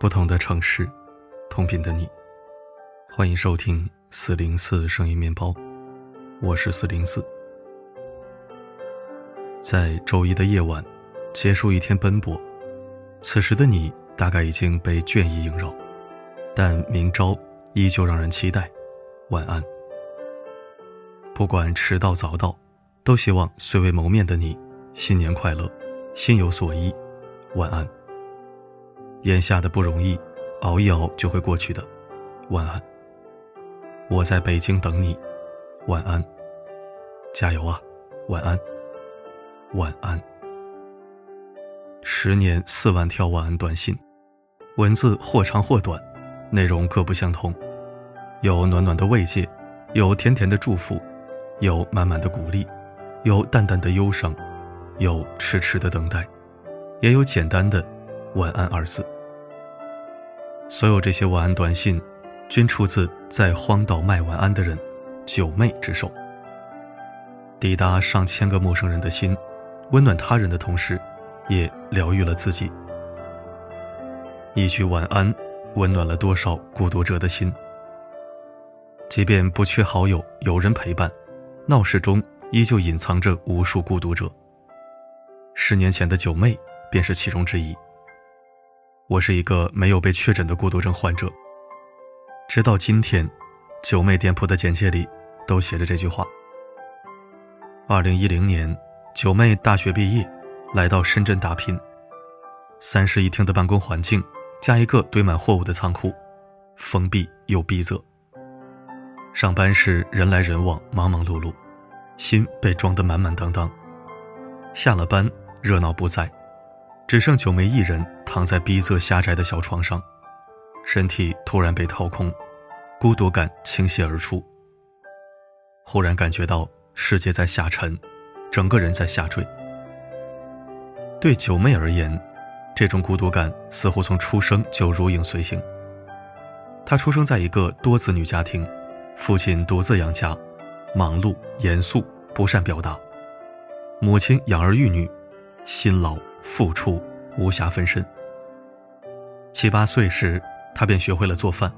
不同的城市，同频的你，欢迎收听四零四声音面包，我是四零四。在周一的夜晚，结束一天奔波，此时的你大概已经被倦意萦绕，但明朝依旧让人期待。晚安。不管迟到早到，都希望虽未谋面的你，新年快乐，心有所依。晚安。眼下的不容易，熬一熬就会过去的。晚安。我在北京等你。晚安。加油啊！晚安。晚安。十年四万条晚安短信，文字或长或短，内容各不相同，有暖暖的慰藉，有甜甜的祝福，有满满的鼓励，有淡淡的忧伤，有痴痴的等待，也有简单的。晚安二字。所有这些晚安短信，均出自在荒岛卖晚安的人九妹之手。抵达上千个陌生人的心，温暖他人的同时，也疗愈了自己。一句晚安，温暖了多少孤独者的心。即便不缺好友，有人陪伴，闹市中依旧隐藏着无数孤独者。十年前的九妹便是其中之一。我是一个没有被确诊的孤独症患者。直到今天，九妹店铺的简介里都写着这句话。二零一零年，九妹大学毕业，来到深圳打拼。三室一厅的办公环境，加一个堆满货物的仓库，封闭又逼仄。上班时人来人往，忙忙碌碌，心被装得满满当当。下了班，热闹不再。只剩九妹一人躺在逼仄狭窄的小床上，身体突然被掏空，孤独感倾泻而出。忽然感觉到世界在下沉，整个人在下坠。对九妹而言，这种孤独感似乎从出生就如影随形。她出生在一个多子女家庭，父亲独自养家，忙碌严肃，不善表达；母亲养儿育女，辛劳。付出无暇分身。七八岁时，他便学会了做饭。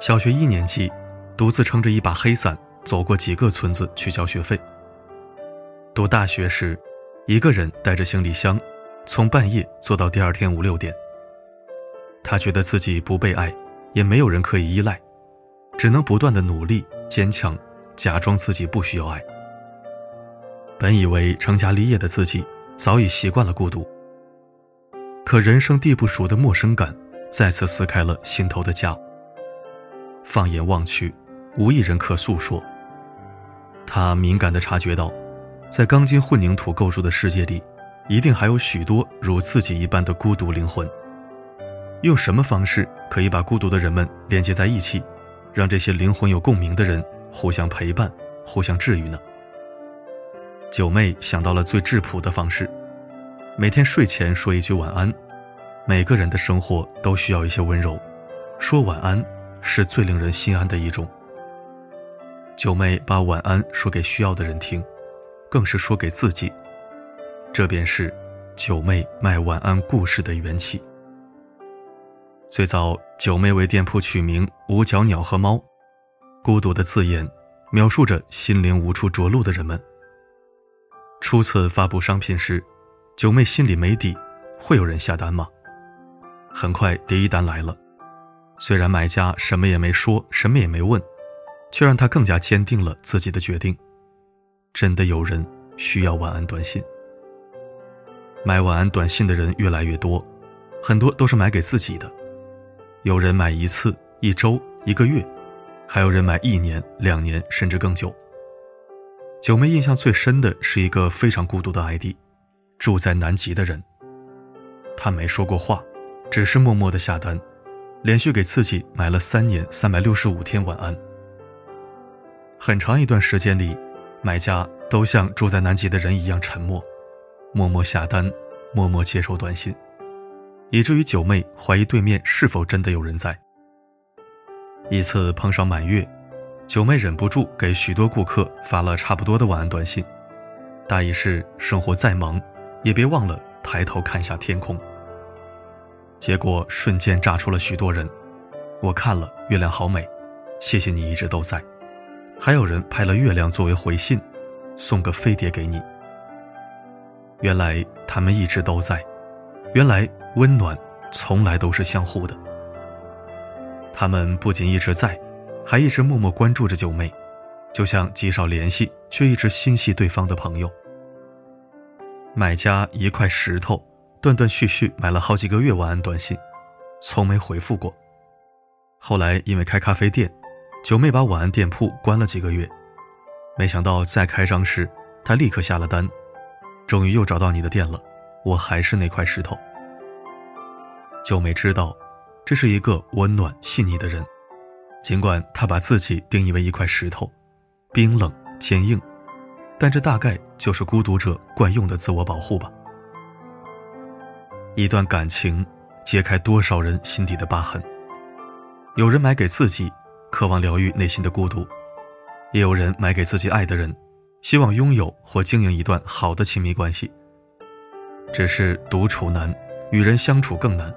小学一年级，独自撑着一把黑伞，走过几个村子去交学费。读大学时，一个人带着行李箱，从半夜坐到第二天五六点。他觉得自己不被爱，也没有人可以依赖，只能不断的努力坚强，假装自己不需要爱。本以为成家立业的自己。早已习惯了孤独，可人生地不熟的陌生感再次撕开了心头的痂。放眼望去，无一人可诉说。他敏感地察觉到，在钢筋混凝土构筑的世界里，一定还有许多如自己一般的孤独灵魂。用什么方式可以把孤独的人们连接在一起，让这些灵魂有共鸣的人互相陪伴、互相治愈呢？九妹想到了最质朴的方式，每天睡前说一句晚安。每个人的生活都需要一些温柔，说晚安是最令人心安的一种。九妹把晚安说给需要的人听，更是说给自己。这便是九妹卖晚安故事的缘起。最早，九妹为店铺取名“五角鸟和猫”，孤独的字眼，描述着心灵无处着陆的人们。初次发布商品时，九妹心里没底，会有人下单吗？很快第一单来了，虽然买家什么也没说，什么也没问，却让她更加坚定了自己的决定。真的有人需要晚安短信。买晚安短信的人越来越多，很多都是买给自己的，有人买一次、一周、一个月，还有人买一年、两年，甚至更久。九妹印象最深的是一个非常孤独的 ID，住在南极的人。他没说过话，只是默默的下单，连续给自己买了三年三百六十五天晚安。很长一段时间里，买家都像住在南极的人一样沉默，默默下单，默默接收短信，以至于九妹怀疑对面是否真的有人在。一次碰上满月。九妹忍不住给许多顾客发了差不多的晚安短信，大意是：生活再忙，也别忘了抬头看下天空。结果瞬间炸出了许多人。我看了，月亮好美，谢谢你一直都在。还有人拍了月亮作为回信，送个飞碟给你。原来他们一直都在，原来温暖从来都是相互的。他们不仅一直在，还一直默默关注着九妹，就像极少联系却一直心系对方的朋友。买家一块石头，断断续续买了好几个月晚安短信，从没回复过。后来因为开咖啡店，九妹把晚安店铺关了几个月，没想到再开张时，她立刻下了单。终于又找到你的店了，我还是那块石头。九妹知道，这是一个温暖细腻的人，尽管他把自己定义为一块石头，冰冷坚硬，但这大概就是孤独者惯用的自我保护吧。一段感情，揭开多少人心底的疤痕。有人买给自己，渴望疗愈内心的孤独；也有人买给自己爱的人。希望拥有或经营一段好的亲密关系，只是独处难，与人相处更难。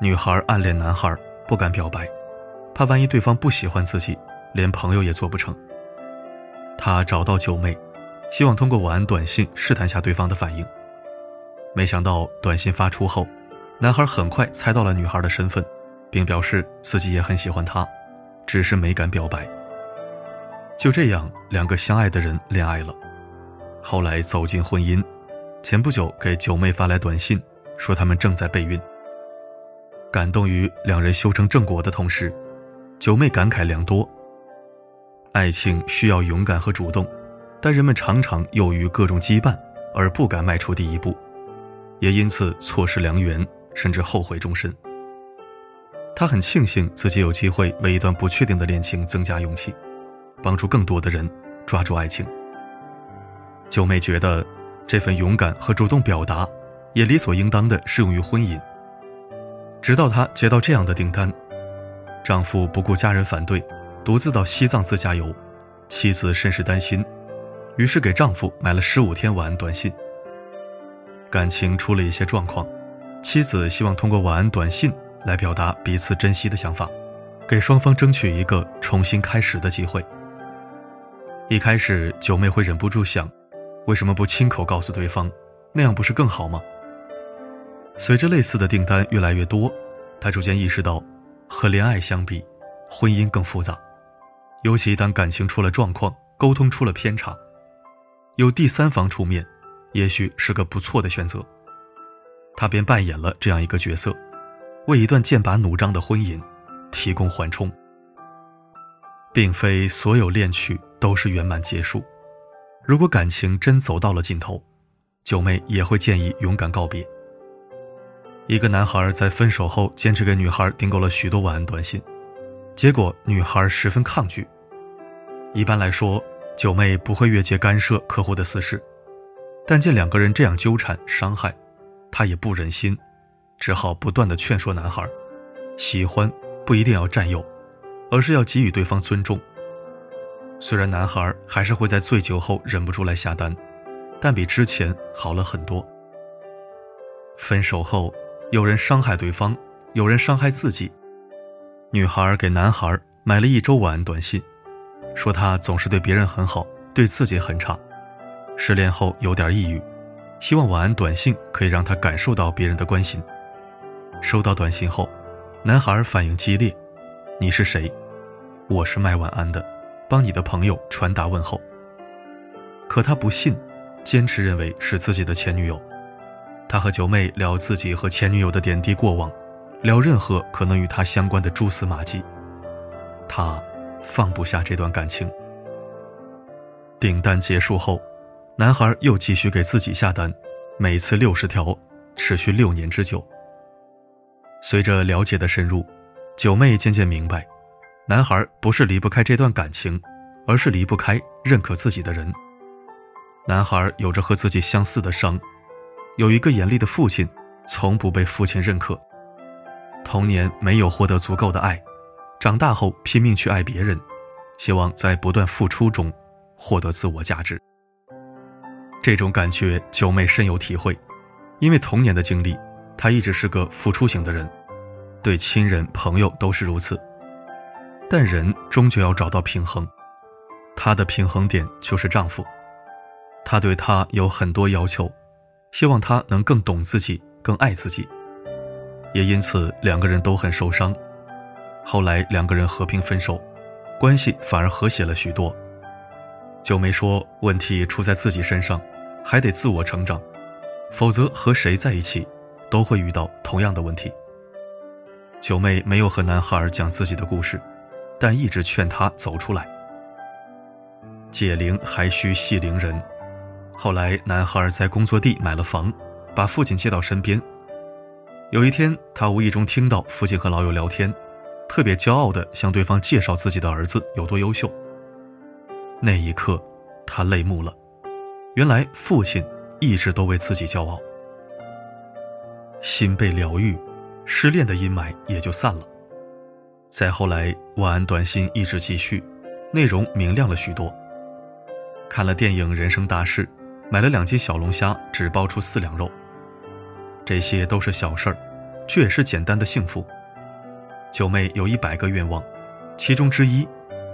女孩暗恋男孩，不敢表白，怕万一对方不喜欢自己，连朋友也做不成。他找到九妹，希望通过晚安短信试探下对方的反应。没想到短信发出后，男孩很快猜到了女孩的身份，并表示自己也很喜欢她，只是没敢表白。就这样，两个相爱的人恋爱了，后来走进婚姻。前不久给九妹发来短信，说他们正在备孕。感动于两人修成正果的同时，九妹感慨良多。爱情需要勇敢和主动，但人们常常由于各种羁绊而不敢迈出第一步，也因此错失良缘，甚至后悔终身。她很庆幸自己有机会为一段不确定的恋情增加勇气。帮助更多的人抓住爱情。九妹觉得，这份勇敢和主动表达，也理所应当的适用于婚姻。直到她接到这样的订单，丈夫不顾家人反对，独自到西藏自驾游，妻子甚是担心，于是给丈夫买了十五天晚安短信。感情出了一些状况，妻子希望通过晚安短信来表达彼此珍惜的想法，给双方争取一个重新开始的机会。一开始，九妹会忍不住想，为什么不亲口告诉对方，那样不是更好吗？随着类似的订单越来越多，她逐渐意识到，和恋爱相比，婚姻更复杂。尤其当感情出了状况，沟通出了偏差，有第三方出面，也许是个不错的选择。他便扮演了这样一个角色，为一段剑拔弩张的婚姻提供缓冲。并非所有恋曲都是圆满结束。如果感情真走到了尽头，九妹也会建议勇敢告别。一个男孩在分手后坚持给女孩订购了许多晚安短信，结果女孩十分抗拒。一般来说，九妹不会越界干涉客户的私事，但见两个人这样纠缠伤害，她也不忍心，只好不断的劝说男孩：喜欢不一定要占有。而是要给予对方尊重。虽然男孩还是会在醉酒后忍不住来下单，但比之前好了很多。分手后，有人伤害对方，有人伤害自己。女孩给男孩买了一周晚安短信，说他总是对别人很好，对自己很差。失恋后有点抑郁，希望晚安短信可以让他感受到别人的关心。收到短信后，男孩反应激烈：“你是谁？”我是卖晚安的，帮你的朋友传达问候。可他不信，坚持认为是自己的前女友。他和九妹聊自己和前女友的点滴过往，聊任何可能与他相关的蛛丝马迹。他放不下这段感情。订单结束后，男孩又继续给自己下单，每次六十条，持续六年之久。随着了解的深入，九妹渐渐明白。男孩不是离不开这段感情，而是离不开认可自己的人。男孩有着和自己相似的伤，有一个严厉的父亲，从不被父亲认可。童年没有获得足够的爱，长大后拼命去爱别人，希望在不断付出中获得自我价值。这种感觉九妹深有体会，因为童年的经历，她一直是个付出型的人，对亲人朋友都是如此。但人终究要找到平衡，她的平衡点就是丈夫。他对她有很多要求，希望他能更懂自己，更爱自己。也因此，两个人都很受伤。后来，两个人和平分手，关系反而和谐了许多。九妹说：“问题出在自己身上，还得自我成长，否则和谁在一起，都会遇到同样的问题。”九妹没有和男孩讲自己的故事，但一直劝他走出来。解铃还需系铃人。后来，男孩在工作地买了房，把父亲接到身边。有一天，他无意中听到父亲和老友聊天，特别骄傲地向对方介绍自己的儿子有多优秀。那一刻，他泪目了。原来，父亲一直都为自己骄傲。心被疗愈，失恋的阴霾也就散了。再后来，晚安短信一直继续，内容明亮了许多。看了电影《人生大事》，买了两斤小龙虾，只包出四两肉。这些都是小事儿，却也是简单的幸福。九妹有一百个愿望，其中之一，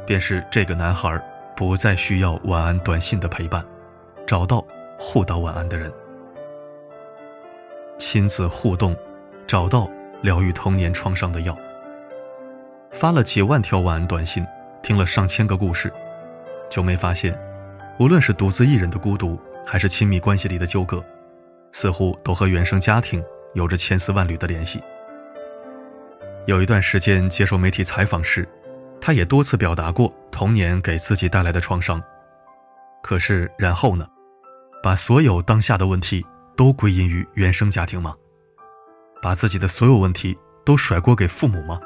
便是这个男孩不再需要晚安短信的陪伴，找到互道晚安的人。亲子互动，找到疗愈童年创伤的药。发了几万条晚安短信，听了上千个故事，九妹发现，无论是独自一人的孤独，还是亲密关系里的纠葛。似乎都和原生家庭有着千丝万缕的联系。有一段时间接受媒体采访时，他也多次表达过童年给自己带来的创伤。可是然后呢？把所有当下的问题都归因于原生家庭吗？把自己的所有问题都甩锅给父母吗？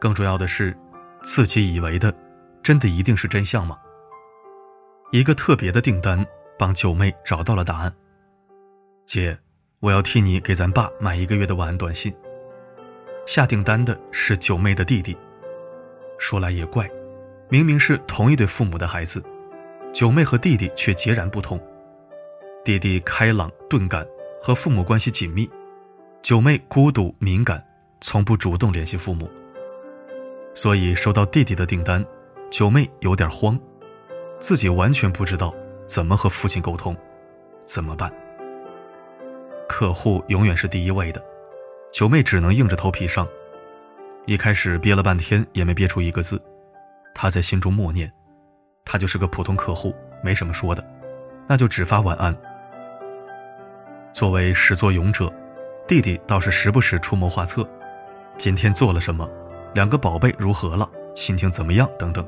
更重要的是，自己以为的，真的一定是真相吗？一个特别的订单帮九妹找到了答案。姐，我要替你给咱爸买一个月的晚安短信。下订单的是九妹的弟弟。说来也怪，明明是同一对父母的孩子，九妹和弟弟却截然不同。弟弟开朗钝感，和父母关系紧密；九妹孤独敏感，从不主动联系父母。所以收到弟弟的订单，九妹有点慌，自己完全不知道怎么和父亲沟通，怎么办？客户永远是第一位的，九妹只能硬着头皮上。一开始憋了半天也没憋出一个字，她在心中默念：“他就是个普通客户，没什么说的，那就只发晚安。”作为始作俑者，弟弟倒是时不时出谋划策：今天做了什么？两个宝贝如何了？心情怎么样？等等。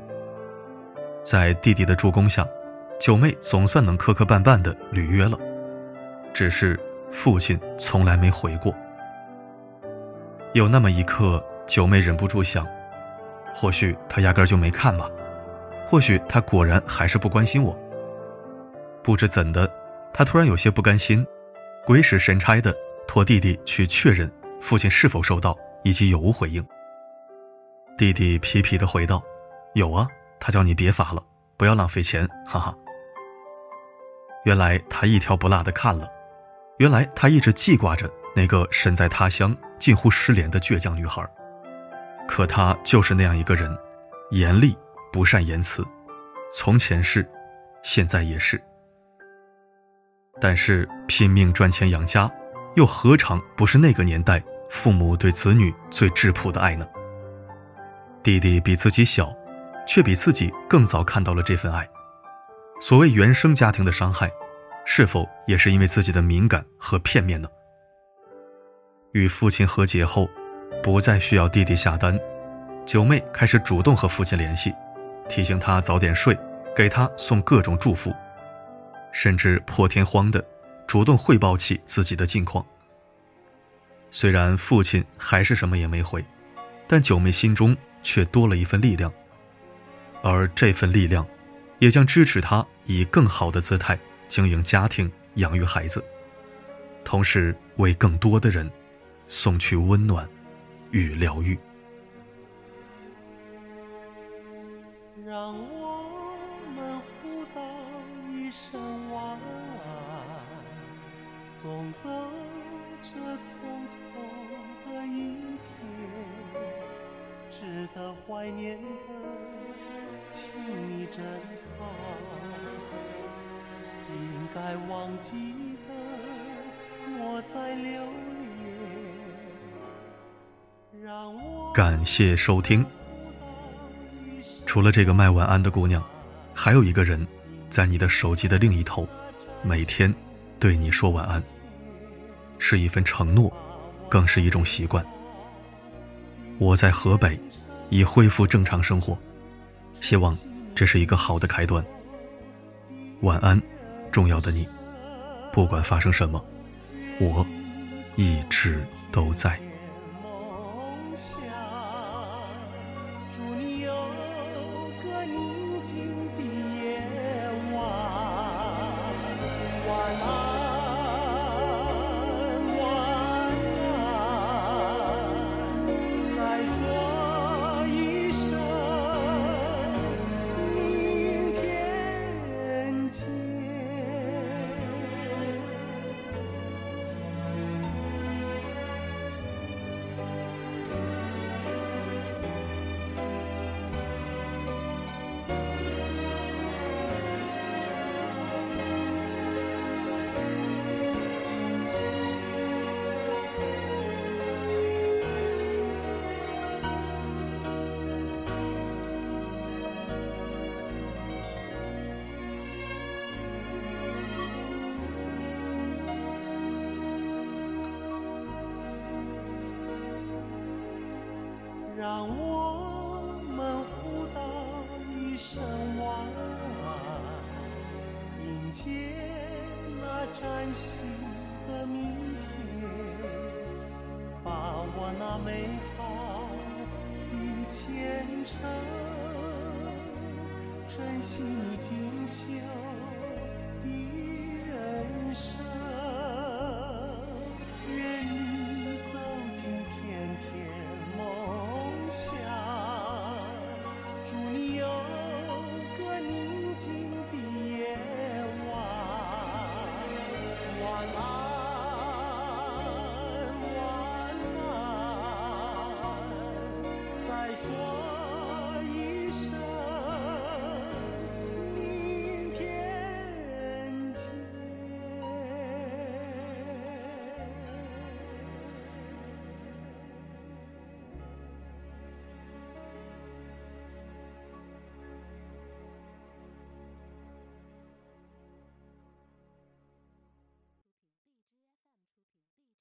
在弟弟的助攻下，九妹总算能磕磕绊绊的履约了，只是。父亲从来没回过。有那么一刻，九妹忍不住想：或许他压根就没看吧，或许他果然还是不关心我。不知怎的，他突然有些不甘心，鬼使神差的托弟弟去确认父亲是否收到以及有无回应。弟弟皮皮的回道：“有啊，他叫你别发了，不要浪费钱，哈哈。”原来他一条不落的看了。原来他一直记挂着那个身在他乡、近乎失联的倔强女孩，可她就是那样一个人，严厉不善言辞，从前是，现在也是。但是拼命赚钱养家，又何尝不是那个年代父母对子女最质朴的爱呢？弟弟比自己小，却比自己更早看到了这份爱。所谓原生家庭的伤害。是否也是因为自己的敏感和片面呢？与父亲和解后，不再需要弟弟下单，九妹开始主动和父亲联系，提醒他早点睡，给他送各种祝福，甚至破天荒的主动汇报起自己的近况。虽然父亲还是什么也没回，但九妹心中却多了一份力量，而这份力量，也将支持他以更好的姿态。经营家庭，养育孩子，同时为更多的人送去温暖与疗愈。让我们互道一声晚安，送走这匆匆的一天，值得怀念的，珍藏；应该忘记的，我在留。感谢收听。除了这个卖晚安的姑娘，还有一个人，在你的手机的另一头，每天对你说晚安。是一份承诺，更是一种习惯。我在河北，已恢复正常生活，希望这是一个好的开端。晚安，重要的你，不管发生什么，我一直都在。见那崭新的明天，把我那美好的前程，珍惜你锦绣